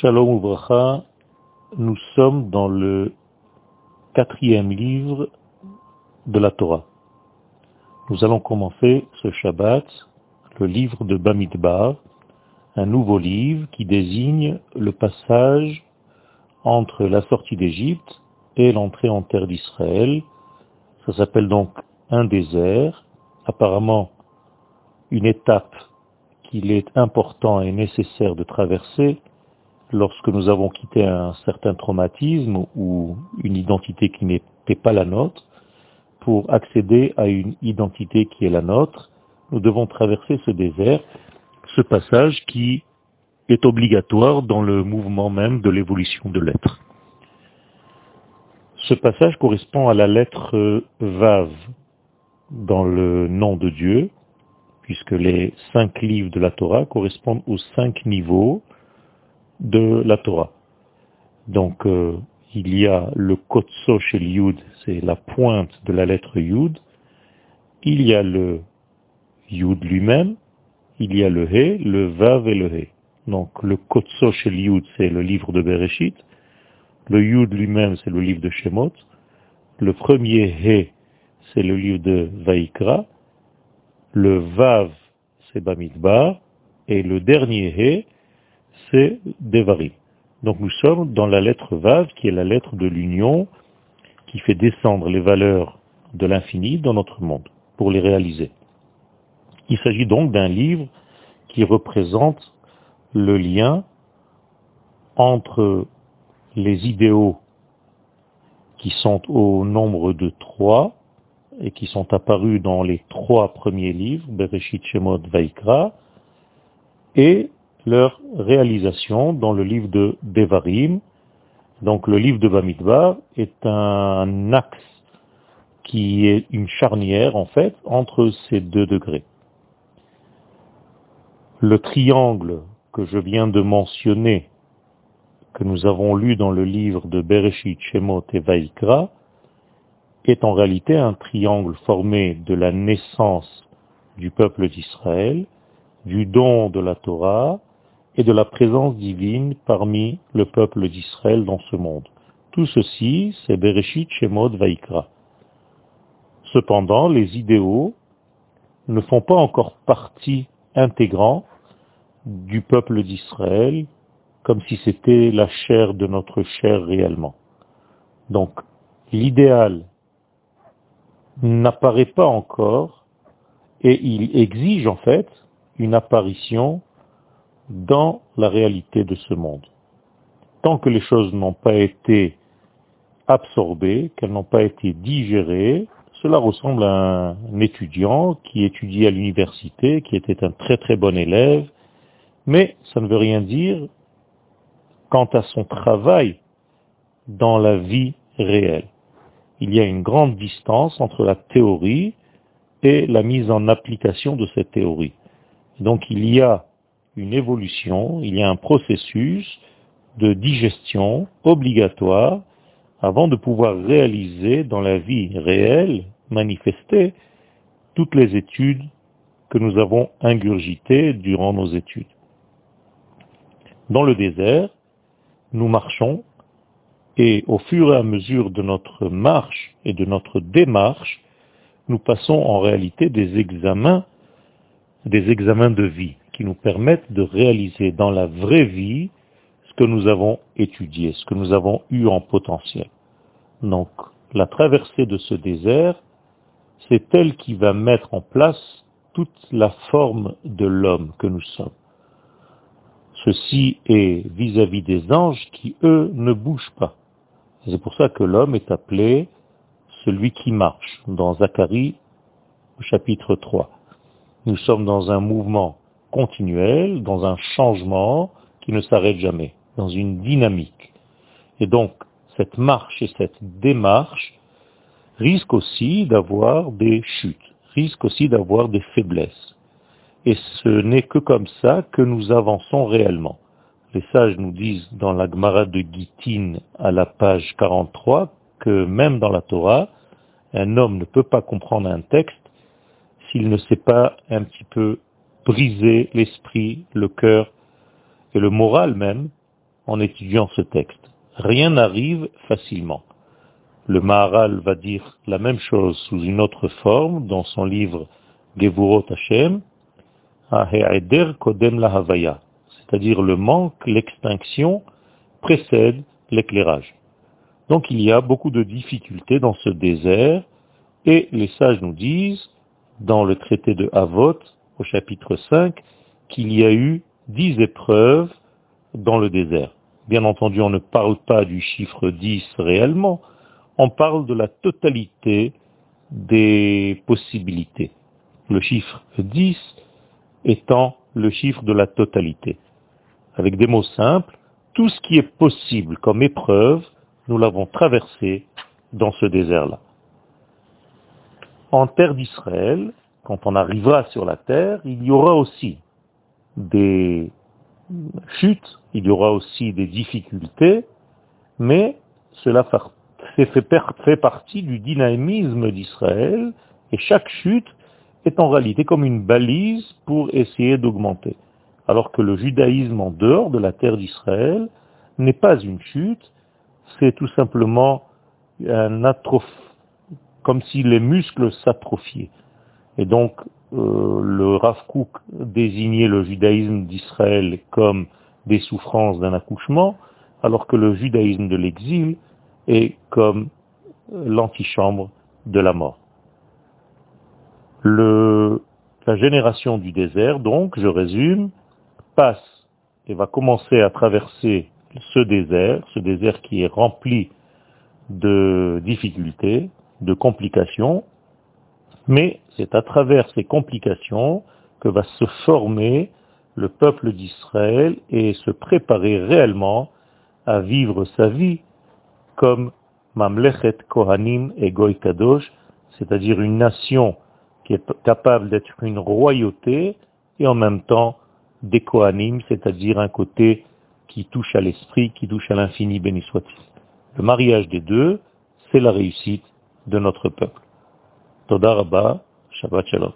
Shalom Ubracha, nous sommes dans le quatrième livre de la Torah. Nous allons commencer ce Shabbat, le livre de Bamidbar, un nouveau livre qui désigne le passage entre la sortie d'Égypte et l'entrée en terre d'Israël. Ça s'appelle donc un désert, apparemment une étape qu'il est important et nécessaire de traverser lorsque nous avons quitté un certain traumatisme ou une identité qui n'était pas la nôtre, pour accéder à une identité qui est la nôtre, nous devons traverser ce désert, ce passage qui est obligatoire dans le mouvement même de l'évolution de l'être. Ce passage correspond à la lettre Vav dans le nom de Dieu, puisque les cinq livres de la Torah correspondent aux cinq niveaux de la Torah. Donc euh, il y a le Kotso chez c'est la pointe de la lettre Yud. Il y a le Yud lui-même, il y a le He, le Vav et le He. Donc le Kotso chez c'est le livre de Bereshit. Le Yud lui-même, c'est le livre de Shemot. Le premier He, c'est le livre de Vaikra. Le Vav, c'est Bamidbar. Et le dernier He, c'est Devarim. Donc nous sommes dans la lettre Vav, qui est la lettre de l'union, qui fait descendre les valeurs de l'infini dans notre monde, pour les réaliser. Il s'agit donc d'un livre qui représente le lien entre les idéaux qui sont au nombre de trois et qui sont apparus dans les trois premiers livres, Bereshit, Shemot, Vaikra, et leur réalisation dans le livre de Devarim. Donc le livre de Bamidbar est un axe qui est une charnière en fait entre ces deux degrés. Le triangle que je viens de mentionner, que nous avons lu dans le livre de Bereshit, Shemot et Vaikra, est en réalité un triangle formé de la naissance du peuple d'Israël, du don de la Torah et de la présence divine parmi le peuple d'Israël dans ce monde. Tout ceci, c'est Bereshit, Shemot, Vaikra. Cependant, les idéaux ne font pas encore partie intégrante du peuple d'Israël, comme si c'était la chair de notre chair réellement. Donc, l'idéal n'apparaît pas encore et il exige en fait une apparition dans la réalité de ce monde. Tant que les choses n'ont pas été absorbées, qu'elles n'ont pas été digérées, cela ressemble à un étudiant qui étudie à l'université, qui était un très très bon élève, mais ça ne veut rien dire quant à son travail dans la vie réelle. Il y a une grande distance entre la théorie et la mise en application de cette théorie. Donc il y a une évolution, il y a un processus de digestion obligatoire avant de pouvoir réaliser dans la vie réelle, manifester, toutes les études que nous avons ingurgitées durant nos études. Dans le désert, nous marchons et au fur et à mesure de notre marche et de notre démarche, nous passons en réalité des examens, des examens de vie qui nous permettent de réaliser dans la vraie vie ce que nous avons étudié, ce que nous avons eu en potentiel. Donc, la traversée de ce désert, c'est elle qui va mettre en place toute la forme de l'homme que nous sommes. Ceci est vis-à-vis -vis des anges qui, eux, ne bougent pas. C'est pour ça que l'homme est appelé celui qui marche, dans Zacharie, chapitre 3. Nous sommes dans un mouvement continuel, dans un changement qui ne s'arrête jamais, dans une dynamique. Et donc, cette marche et cette démarche risquent aussi d'avoir des chutes, risquent aussi d'avoir des faiblesses. Et ce n'est que comme ça que nous avançons réellement. Les sages nous disent dans la Gemara de Gittin à la page 43 que même dans la Torah, un homme ne peut pas comprendre un texte s'il ne sait pas un petit peu briser l'esprit, le cœur et le moral même en étudiant ce texte. Rien n'arrive facilement. Le Maharal va dire la même chose sous une autre forme dans son livre Gevurot Hashem, Kodem Lahavaya, c'est-à-dire le manque, l'extinction précède l'éclairage. Donc il y a beaucoup de difficultés dans ce désert, et les sages nous disent, dans le traité de Havot, au chapitre 5, qu'il y a eu dix épreuves dans le désert. Bien entendu, on ne parle pas du chiffre 10 réellement, on parle de la totalité des possibilités. Le chiffre 10 étant le chiffre de la totalité. Avec des mots simples, tout ce qui est possible comme épreuve, nous l'avons traversé dans ce désert-là. En terre d'Israël, quand on arrivera sur la terre, il y aura aussi des chutes, il y aura aussi des difficultés, mais cela fait, partie du dynamisme d'Israël, et chaque chute est en réalité comme une balise pour essayer d'augmenter. Alors que le judaïsme en dehors de la terre d'Israël n'est pas une chute, c'est tout simplement un atroph, comme si les muscles s'atrophiaient. Et donc, euh, le Rav désignait le judaïsme d'Israël comme des souffrances d'un accouchement, alors que le judaïsme de l'exil est comme l'antichambre de la mort. Le, la génération du désert, donc, je résume, passe et va commencer à traverser ce désert, ce désert qui est rempli de difficultés, de complications, mais c'est à travers ces complications que va se former le peuple d'Israël et se préparer réellement à vivre sa vie comme Mamlechet Kohanim et Goy Kadosh, c'est-à-dire une nation qui est capable d'être une royauté et en même temps des Kohanim, c'est-à-dire un côté qui touche à l'esprit, qui touche à l'infini, béni soit-il. Le mariage des deux, c'est la réussite de notre peuple. Toda Rabba, Shabbat Shalom.